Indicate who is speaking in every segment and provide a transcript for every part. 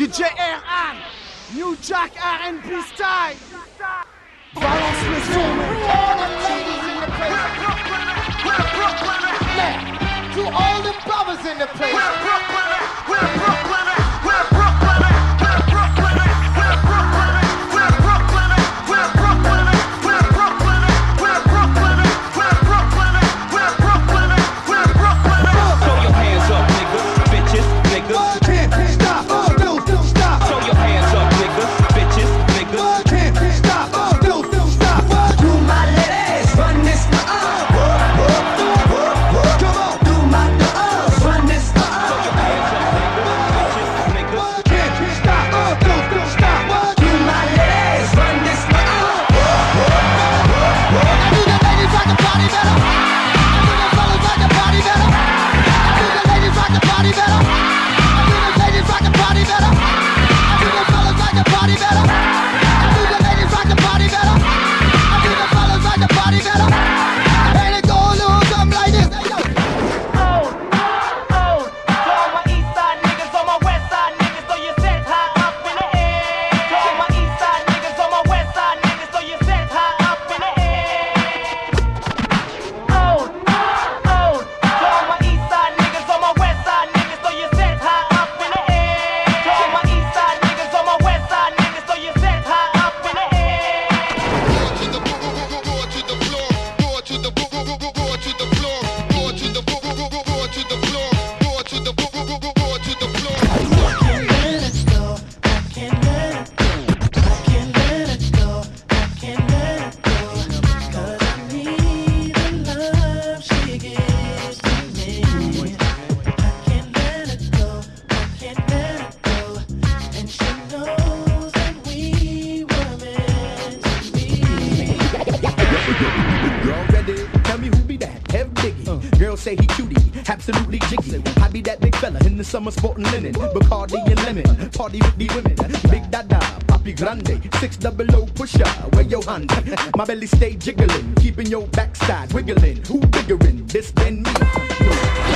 Speaker 1: DJ R1, New Jack R&B style. Balance le son.
Speaker 2: All the ladies in the place. Now, to all the brothers in the place.
Speaker 3: Throw
Speaker 4: Biggie. Girls say he cutie, absolutely jiggy. I be that big fella in the summer sporting linen, Bacardi and lemon. Party with the women, Big Dada, Papi Grande, six double O pusher. Where your hand? My belly stay jiggling, keeping your backside wiggling. Who biggerin'? This than me?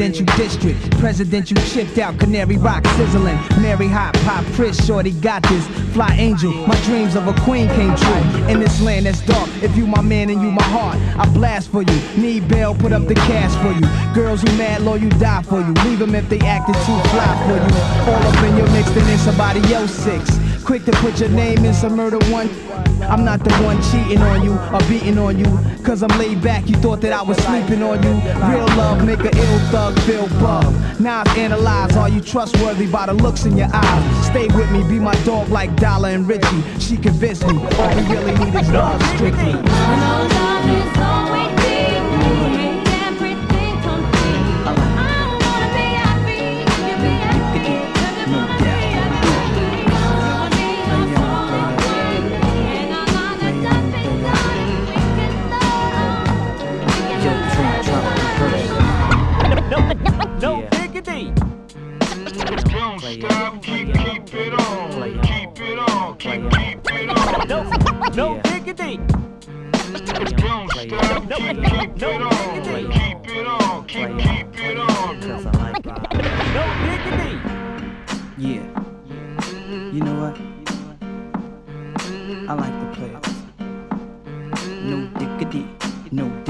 Speaker 3: Residential district. Presidential chipped out, Canary Rock sizzling. Mary Hot, Pop, Chris, Shorty got this. Fly Angel, my dreams of a queen came true. In this land that's dark, if you my man and you my heart, I blast for you. Need bail, put up the cash for you. Girls who mad, low, you die for you. Leave them if they acted too fly for you. All up in your mix, then in somebody else six. Quick to put your name in some murder one. I'm not the one cheating on you or beating on you. Cause I'm laid back, you thought that I was sleeping on you. Real love make a ill thug feel bug. Now I've analyzed, are you trustworthy by the looks in your eyes? Stay with me, be my dog like Dollar and Richie. She convinced me, all we really need is love strictly.
Speaker 5: It on, keep, keep it on.
Speaker 2: No, no diggity.
Speaker 5: Don't stop, keep, keep it on, keep it on, keep, keep it on.
Speaker 2: No diggity.
Speaker 3: Yeah. You know what? I like the players. No diggity, no doubt.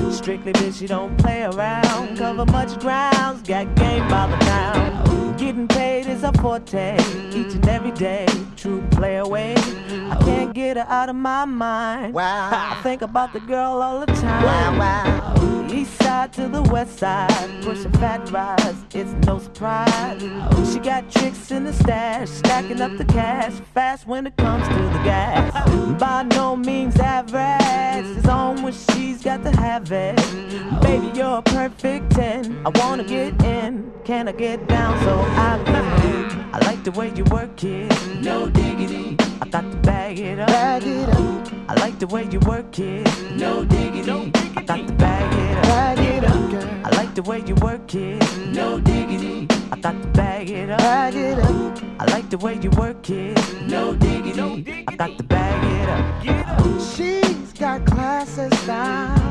Speaker 6: Strictly bitch, you don't play around. Cover much grounds, got game by the pound. Getting paid is a forte, each and every day. True play away. I can't get her out of my mind. Wow. I think about the girl all the time. Wow, wow. East side to the west side, pushing fat rides, it's no surprise. She got tricks in the stash, stacking up the cash, fast when it comes to the gas. By no means average, it's on when she's got to have it red. Baby, you're a perfect 10. I wanna get in. Can I get down so I can? I like the way you work it. No diggity. I got to bag it up. Bag it up. I like the way you work it. No diggity. I got to bag it up. Bag it up. I like the way you work it. No diggity. I got to bag it up. Bag it up. I like the way you work it. No diggity. I got to bag
Speaker 7: it up. She's got classes and.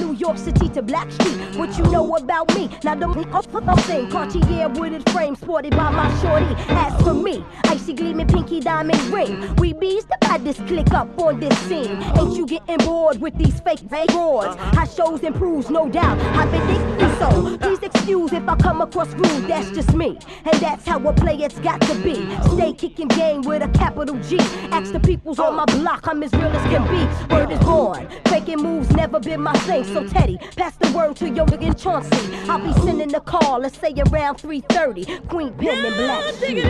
Speaker 8: New York City to Blackstreet. What you know about me? Now the I'm saying Cartier wooded frame sported by my shorty. As for me, icy gleaming pinky diamond ring. We bees the baddest click up on this scene. Ain't you getting bored with these fake fake broads? High shows improves, no doubt. I've been thinking so. Please excuse if I come across rude. That's just me, and that's how a player's got to be. Stay kicking game with a capital G. Ask the peoples on my block, I'm as real as can be. Word is born. Faking moves never been my thing. So Teddy, pass the word to your nigga Chauncey. I'll be sending a call, let's say around 3:30. Queen Pen and
Speaker 9: Blackstreet.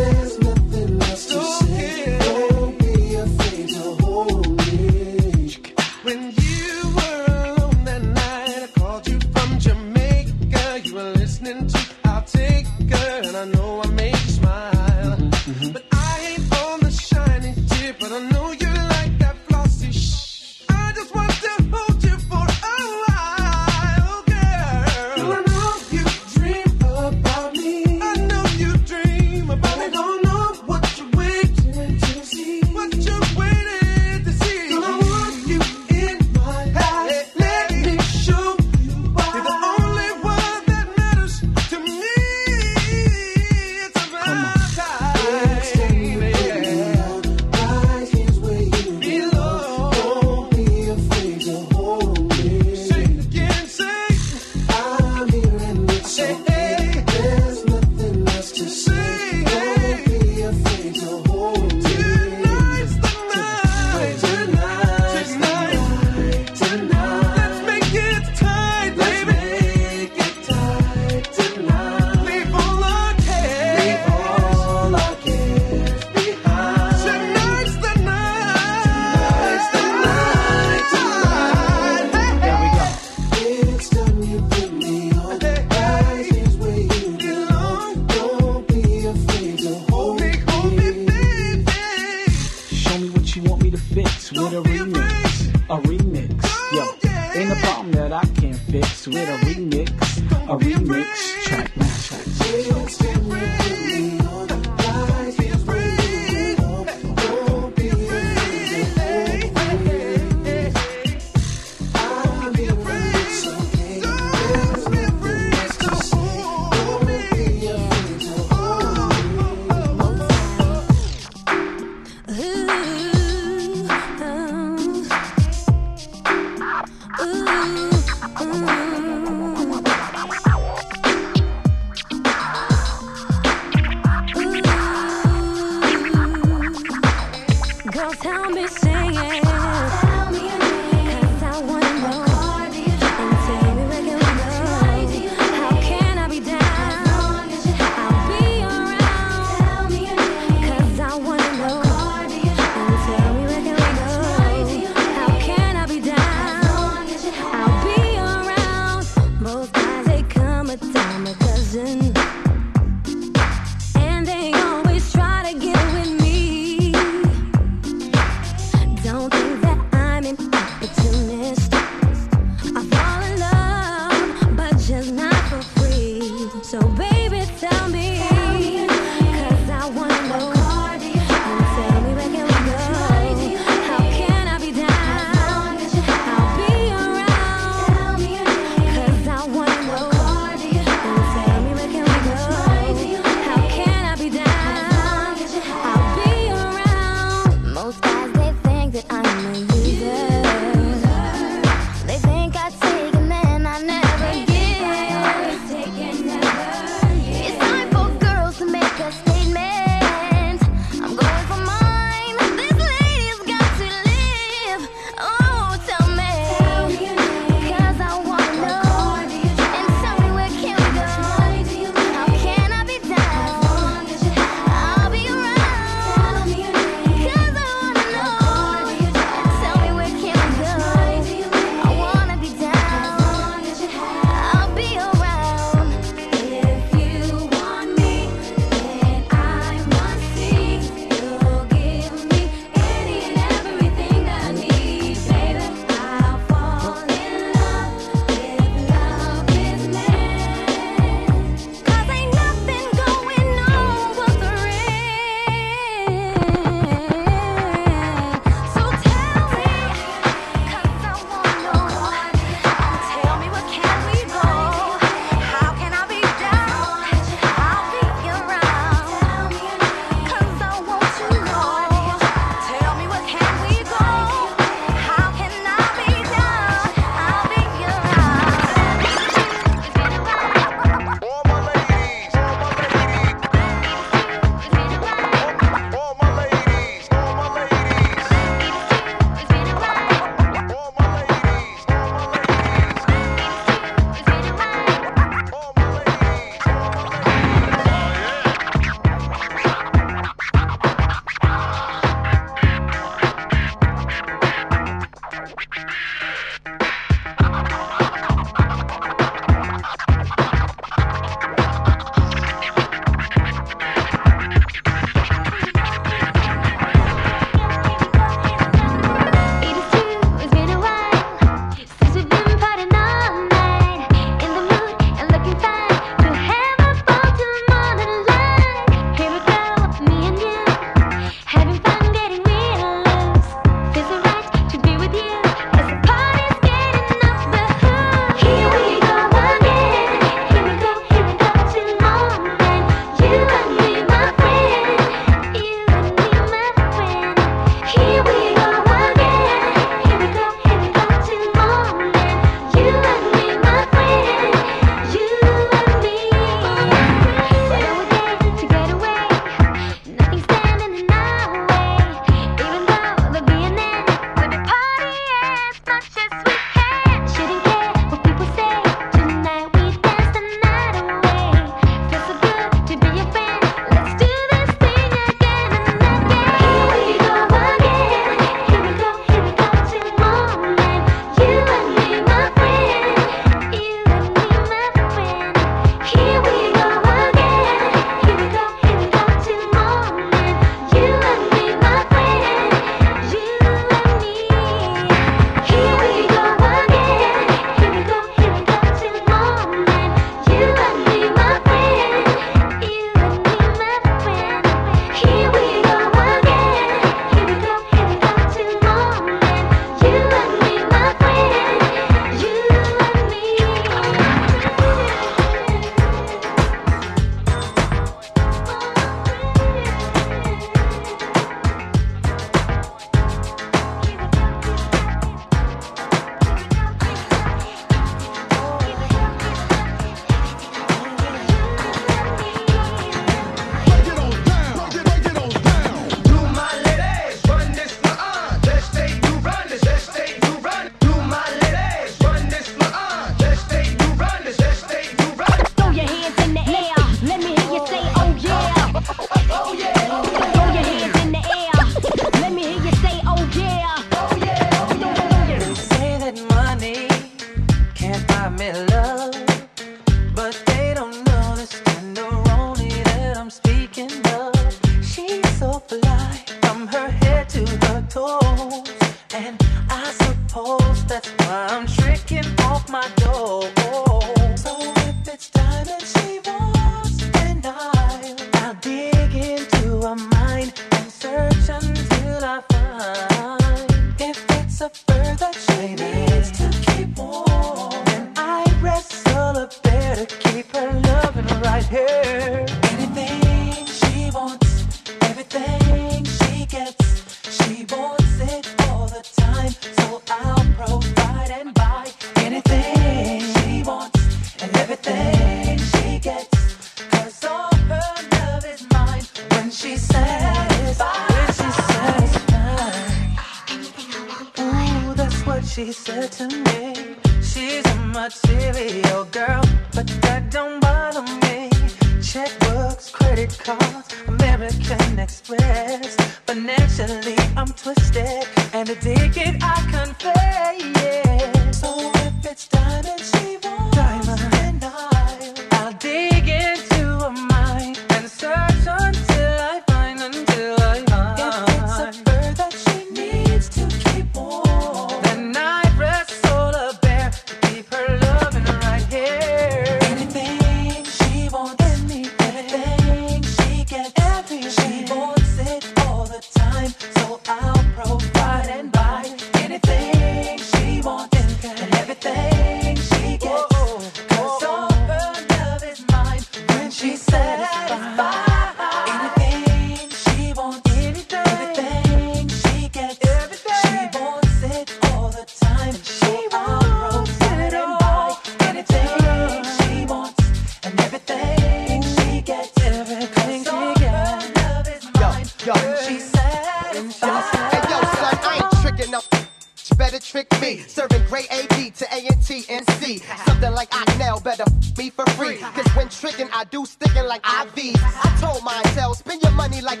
Speaker 9: C. Something like Ocknell better me for free. Cause when tricking, I do sticking like IVs. I told tell, spend your money like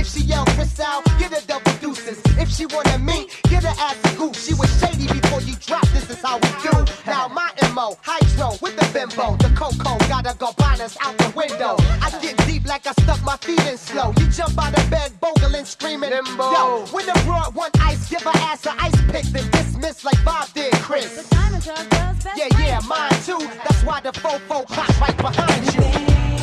Speaker 9: if she yell Cristal, get a double deuces. If she wanna meet, get her ass a. She was shady before you drop, this is how we do. Now my MO, hydro with the bimbo. The cocoa, gotta go out the window. I get like I stuck my feet in slow. You jump out of bed, bogling, screaming. Yo, when the broad one ice, give her ass an ice pick, then dismiss like Bob did Chris. Yeah, yeah, mine too. That's why the fofo clock right behind you.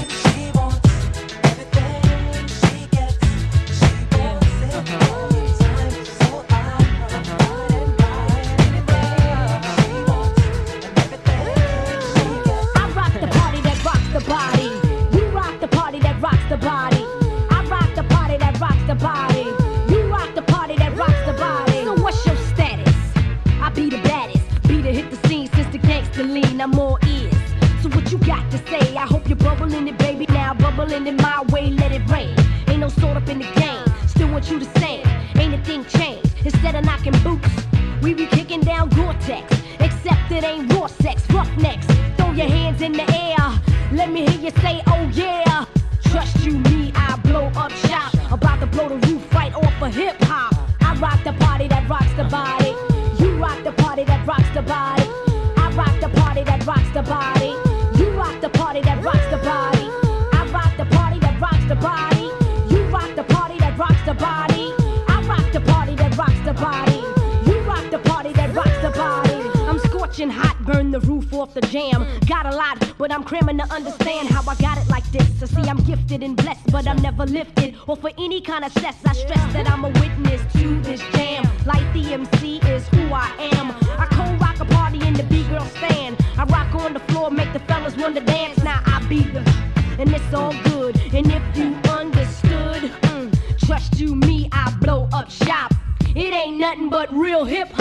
Speaker 10: I hope you're bubbling it, baby. Now bubbling it my way, let it rain. Ain't no sort up in the game. Still want you to sing. Ain't a thing changed. Instead of knocking boots, we be kicking down Gore-Tex. Except it ain't raw sex, roughnecks. Throw your hands in the air. Let me hear you say, oh yeah. Trust you, me, I blow up shop. About to blow the roof right off of hip hop. I rock the party that rocks the body. You rock the party that rocks the body. I rock the party that rocks the body. Burn the roof off the jam. Got a lot, but I'm cramming to understand how I got it like this. So see, I'm gifted and blessed, but I'm never lifted. Or for any kind of cess, I stress that I'm a witness to this jam. Like the MC is who I am. I co-rock a party in the B-girl stand. I rock on the floor, make the fellas want to dance. Now I be the, and it's all good. And if you understood, mm, trust you, me, I blow up shop. It ain't nothing but real hip hop.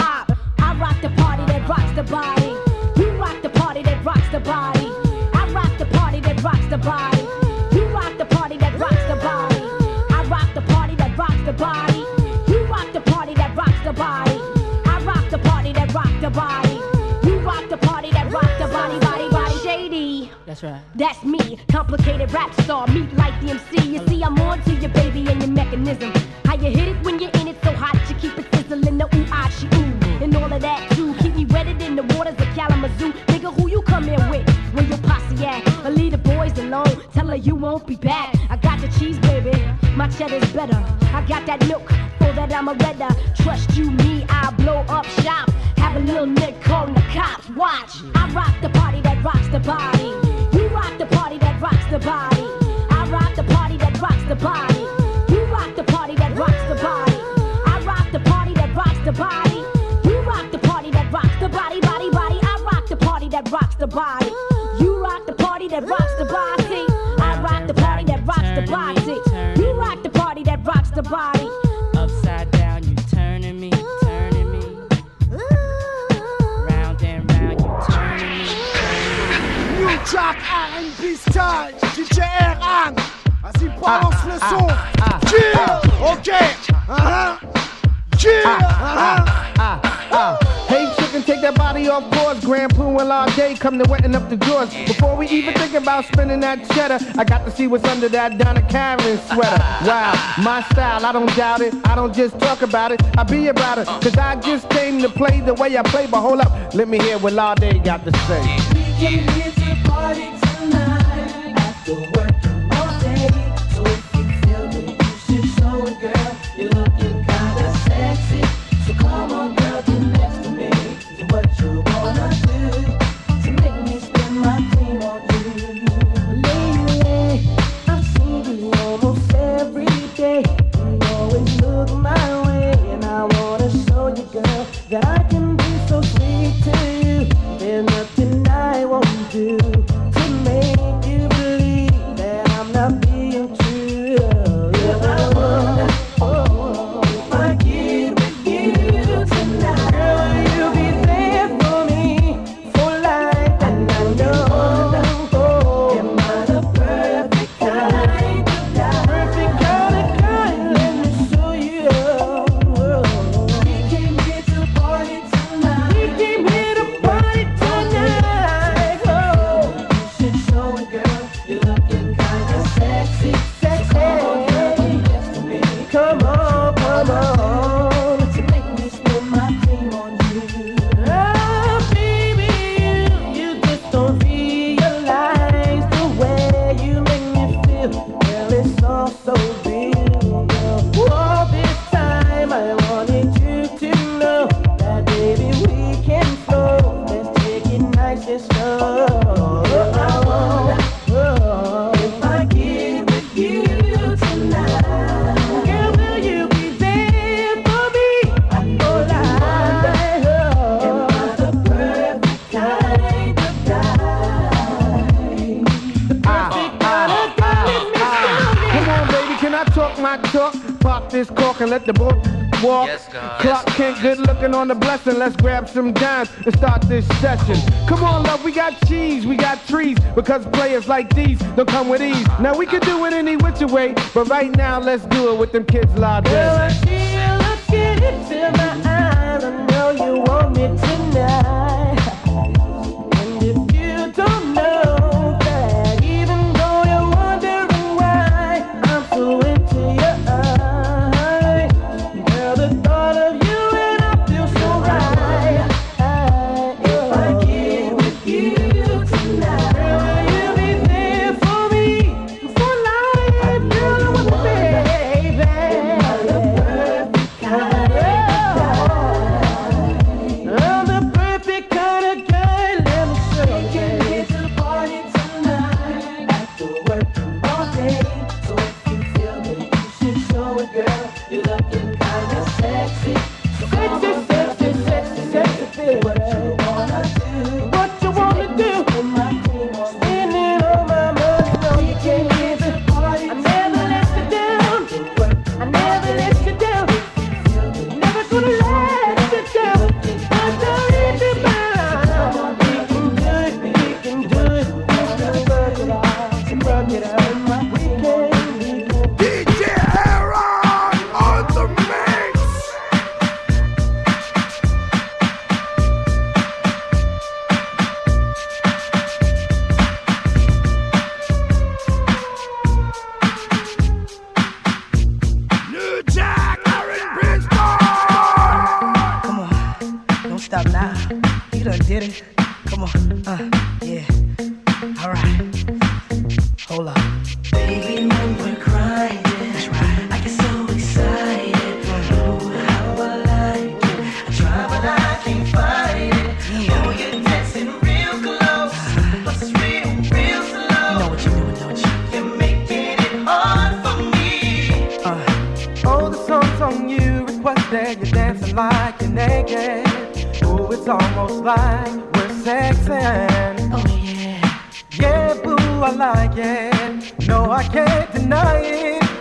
Speaker 6: That's right.
Speaker 10: That's me, complicated rap star, meet like the MC. You see, I'm on to your baby and your mechanism. How you hit it when you're in it so hot, you keep it sizzling, the ooh, ah, she ooh. And all of that too, keep me wetted in the waters of Kalamazoo. Nigga, who you come here with? Where your posse at? Or leave the boys alone, tell her you won't be back. I got the cheese, baby, my cheddar's better. I got that milk, that I'm a redder. Trust you, me, I blow up shop. Have a little nick calling the cops. Watch, I rock the party that rocks the body. The body. I rock the party that rocks the body. You rock the party that rocks the body. I rock the party that rocks the body. You rock the party that rocks the body, body, body. I rock the party that rocks the body. You rock the party that rocks the body. I rock the party that rocks the body. You rock the party that rocks the body.
Speaker 6: Upside down, you turning me, turning me. Round and round, you turning me.
Speaker 9: New Jack R&B style, DJ Vas-y, ah, balance ah, le son. Ah, yeah, ah. ok. Uh-huh. Yeah.
Speaker 8: Ah, uh-huh. Hey, chicken, take that body off boards. Grand Puba and all day come to wetting up the drawers. Before we even think about spinning that cheddar, I got to see what's under that Donna Karan sweater. Wow, my style, I don't doubt it. I don't just talk about it, I be about it. Cause I just came to play the way I play, but hold up, let me hear what
Speaker 11: all day got to say. We came here to party tonight.
Speaker 8: After work. Players like these don't come with ease. Now we can do it any which way, but right now let's do it with them kids loud.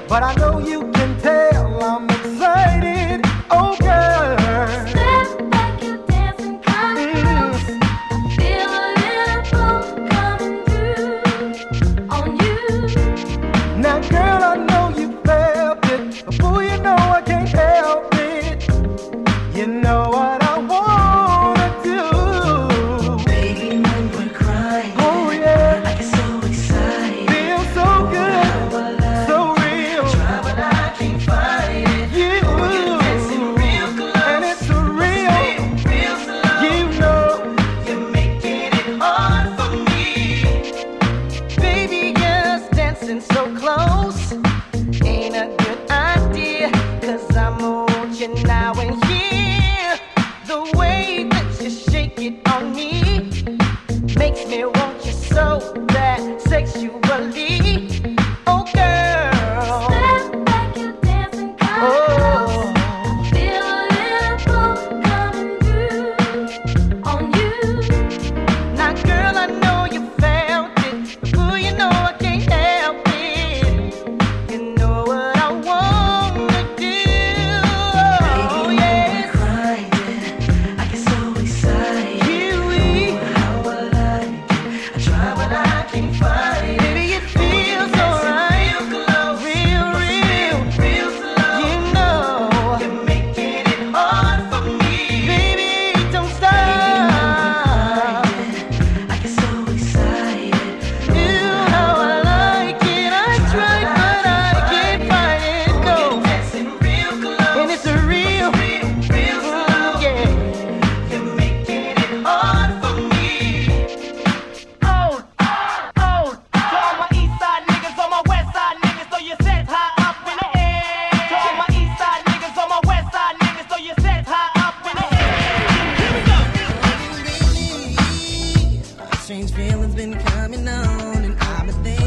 Speaker 11: but I know you strange feelings been coming on,
Speaker 12: and
Speaker 13: I've been thinking.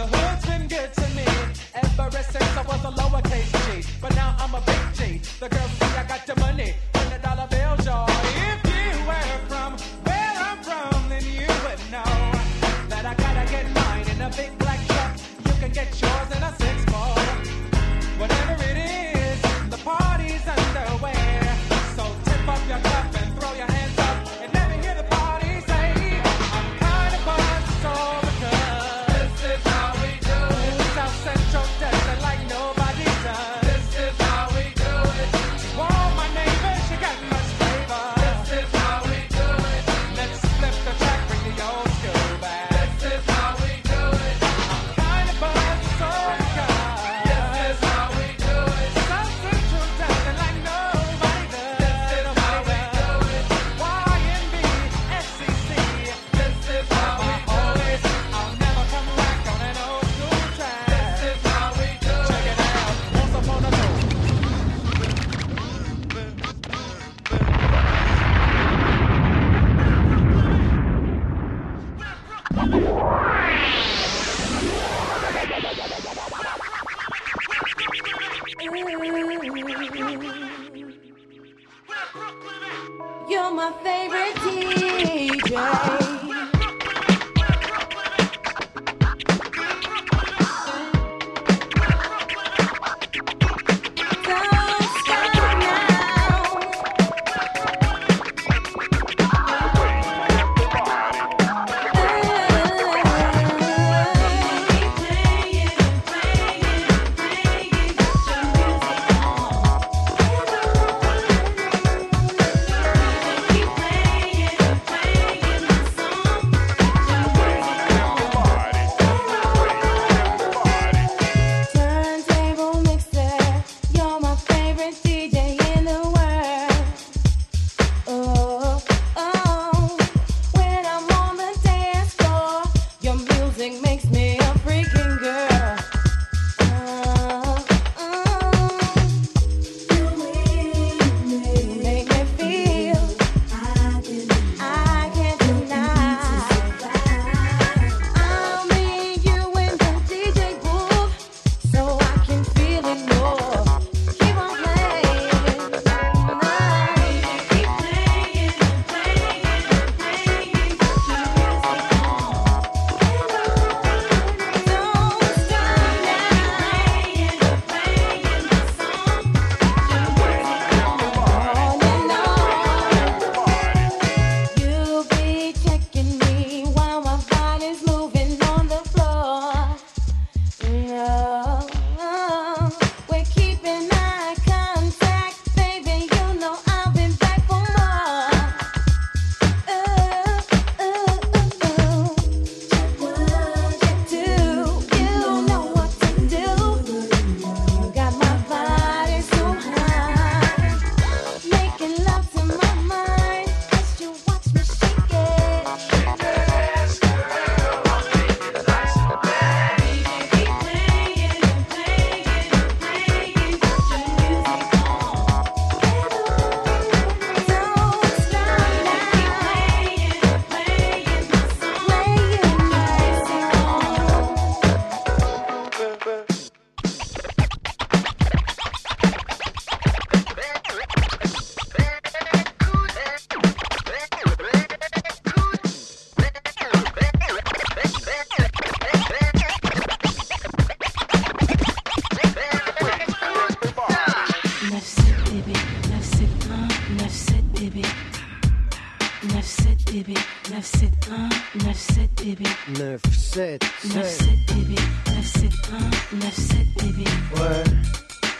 Speaker 13: The hood's been good to me ever since I was a lowercase G. But now I'm a big G. The girls see I got the money.
Speaker 4: 9, 7,
Speaker 14: 9,
Speaker 4: 7.
Speaker 14: 7, bébé. 9, 7, 1, 9, 7, bébé.
Speaker 4: Ouais,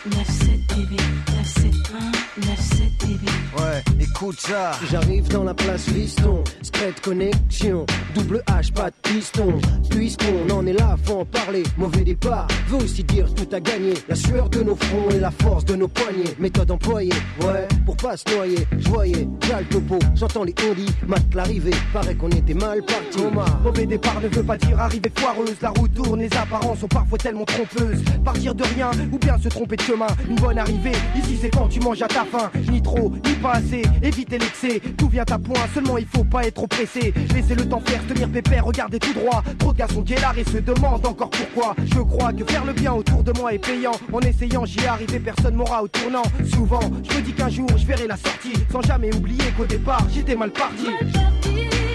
Speaker 14: 9, 7, bébé. 9, 7, 1, 9, 7, bébé.
Speaker 4: ouais, écoute ça. J'arrive dans la place Liston, secrète connexion, double H, pas de piston. Puisqu'on en est là, faut en parler. Mauvais départ, veut aussi dire tout à gagner. La sueur de nos fronts et la force de nos poignets. Méthode employée, ouais, pas se noyer. Je voyais, déjà le topo, j'entends les ondis, mate l'arrivée. Paraît qu'on était mal parti.
Speaker 15: Mauvais départ ne veut pas dire arrivée foireuse. La route tourne, les apparences sont parfois tellement trompeuses. Partir de rien ou bien se tromper de chemin. Une bonne arrivée, ici c'est quand tu manges à ta faim. Ni trop, ni pas assez, éviter l'excès. Tout vient à point, seulement il faut pas être trop pressé. Laissez le temps faire, tenir pépère, regardez tout droit. Trop de gars sont guélards et se demandent encore pourquoi. Je crois que faire le bien autour de moi est payant. En essayant, j'y arrivé, personne m'aura au tournant. Souvent, je me dis qu'un jour je la sortie Sans jamais oublier qu'au départ j'étais mal parti.
Speaker 4: Mal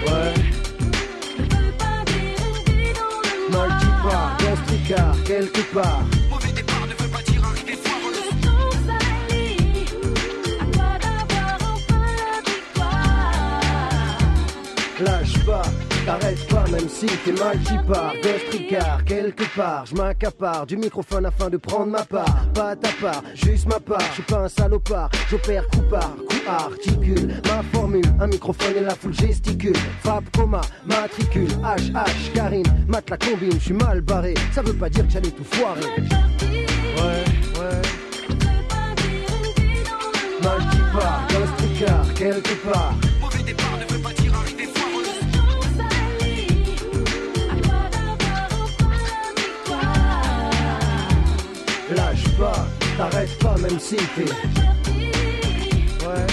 Speaker 4: Ouais. Multipart, dans ce tricard, quelque part. Mauvais départ ne veut pas dire arriver foireux Le temps s'allie, à toi d'avoir enfin la victoire. Lâche pas t'arrêtes pas même si t'es multipart, gastricard, quelque part. Je m'accapare du microphone afin de prendre ma part. Pas ta part, juste ma part. Je suis pas un salopard, j'opère coup par coup articule. Ma formule, un microphone et la foule gesticule. Fab, coma, matricule, HH, Karine, mate la combine, je suis mal barré. Ça veut pas dire que j'allais tout foirer. Ouais, ouais. Multipart, gastricard, quelque part. lâche pas, t'arrêtes pas même si t'es. Ouais.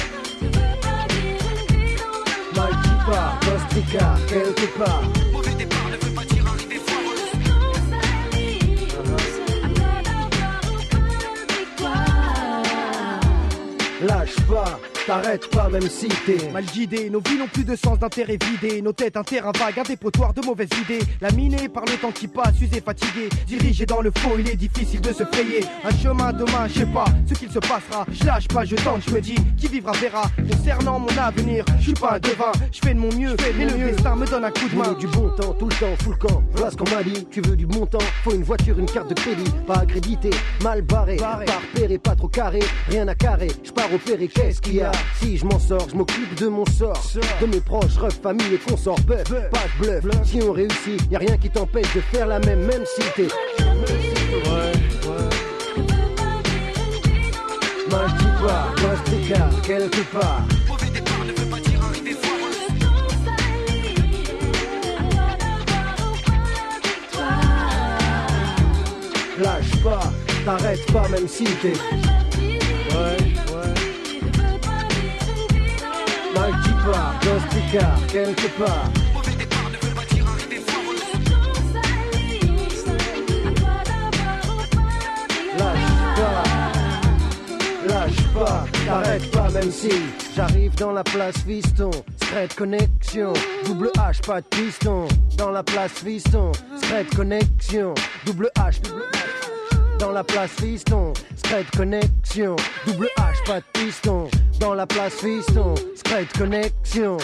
Speaker 4: Mikey Bar, Costa quelque part. Mauvais départ ne veut pas dire arriver foireuse. Lâche pas t'arrêtes pas même si t'es.
Speaker 15: Mal guidés, nos vies n'ont plus de sens d'intérêt vidé, nos têtes un terrain vague, un dépotoir de mauvaises idées. Laminé par le temps qui passe, usé, fatigué, dirigé dans le faux, il est difficile de se frayer. Un chemin demain, je sais pas ce qu'il se passera. Je lâche pas, je tente, je me dis, qui vivra verra. Concernant mon avenir, je suis pas un devin, je fais de mon mieux, mais le destin me donne un coup de main.
Speaker 4: Du bon temps, tout le temps, full camp. Voilà ce qu'on m'a dit. Tu veux du bon temps, faut une voiture, une carte de crédit. Pas accrédité, mal barré, pas repéré, pas trop carré. Rien à carré, je pars opérer, qu'est-ce qu'il y a Si je m'en sors, je m'occupe de mon sort. De mes proches, ref, famille et consorts. Bœuf, pas de bluff. Si on réussit, y a rien qui t'empêche de faire la même, même si t'es. Ouais, ouais. Multipart, gastricard, quelque part. Lâche pas, t'arrêtes pas même si t'es. Multipart, gastricard, quelque part. Lâche pas, lâche pas, t'arrêtes pas même si j'arrive dans la place Fiston, secret connexion, double H, pas de piston. Dans la place Fiston, secret connexion, double H, double H. Dans la place Fiston, secret connexion, double H, pas de piston. Dans la place Fiston, secret connexion.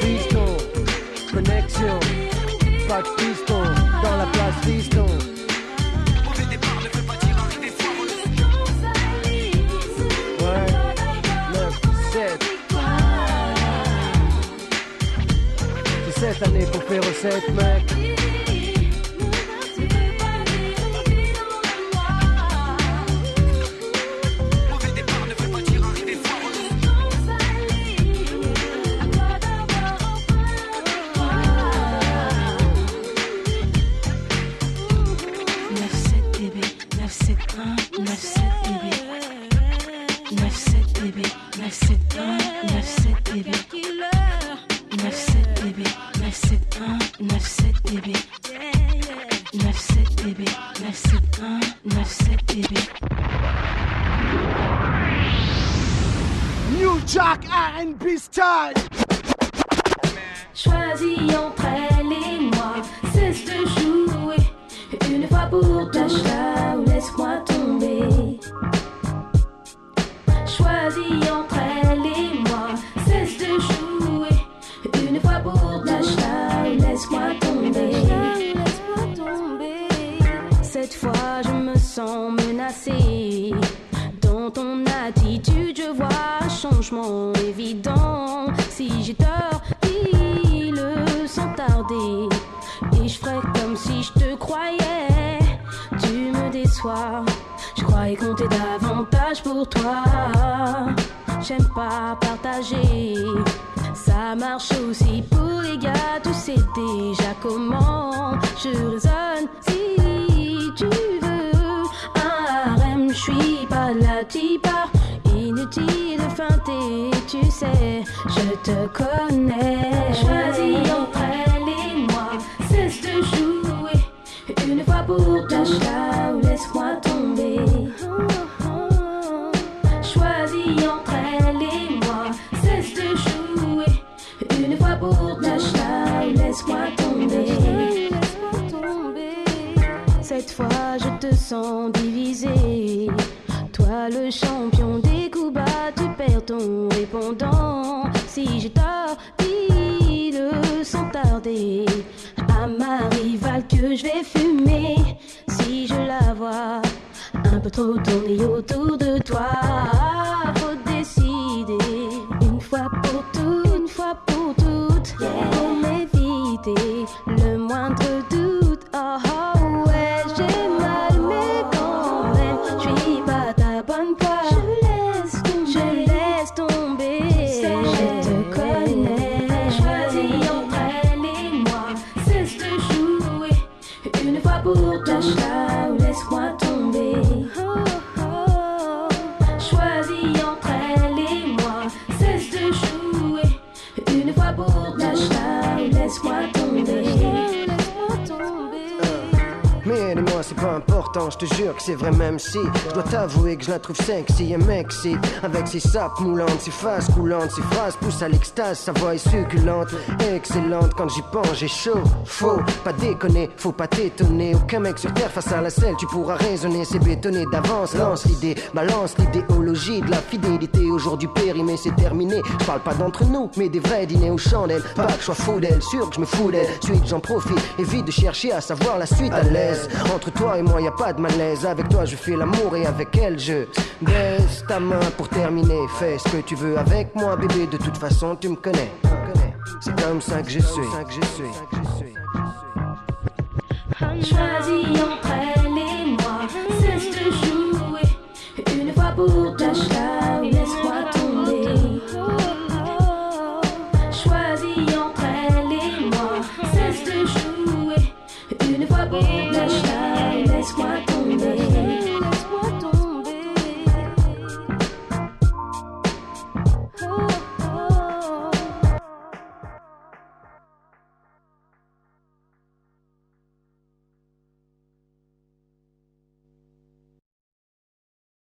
Speaker 4: Fiston, connexion, pas de piston. Dans la place Fiston. Ouais, 9, 7. C'est cette année pour faire recette, mec.
Speaker 16: À ma rivale que je vais fumer. Si je la vois un peu trop tourner autour de toi, faut décider. Une fois pour toutes, une fois pour toutes. Pour je te
Speaker 4: jure que c'est vrai même si Je dois t'avouer que je la trouve sexy et mexy Avec ses sapes moulantes, ses faces coulantes Ses phrases poussent à l'extase, sa voix est succulente Excellente, quand j'y pense j'ai chaud Faux, pas déconner, faut pas t'étonner. Aucun mec sur terre face à la selle, tu pourras raisonner C'est bétonné d'avance, lance l'idée Balance l'idéologie de la fidélité. Aujourd'hui périmé, c'est terminé. Je parle pas d'entre nous, mais des vrais dîners aux chandelles. Pas que je sois fou d'elle, sûr que je me fous d'elle. Suite j'en profite, évite de chercher à savoir la suite. À l'aise Entre toi et moi y a pas malaise. Avec toi, je fais l'amour et avec elle, je baisse ta main pour terminer. Fais ce que tu veux avec moi, bébé. De toute façon, tu me connais. C'est comme ça que je suis.
Speaker 7: Hum,
Speaker 16: choisis entre elle et moi, cesse de jouer une fois pour t'acheter.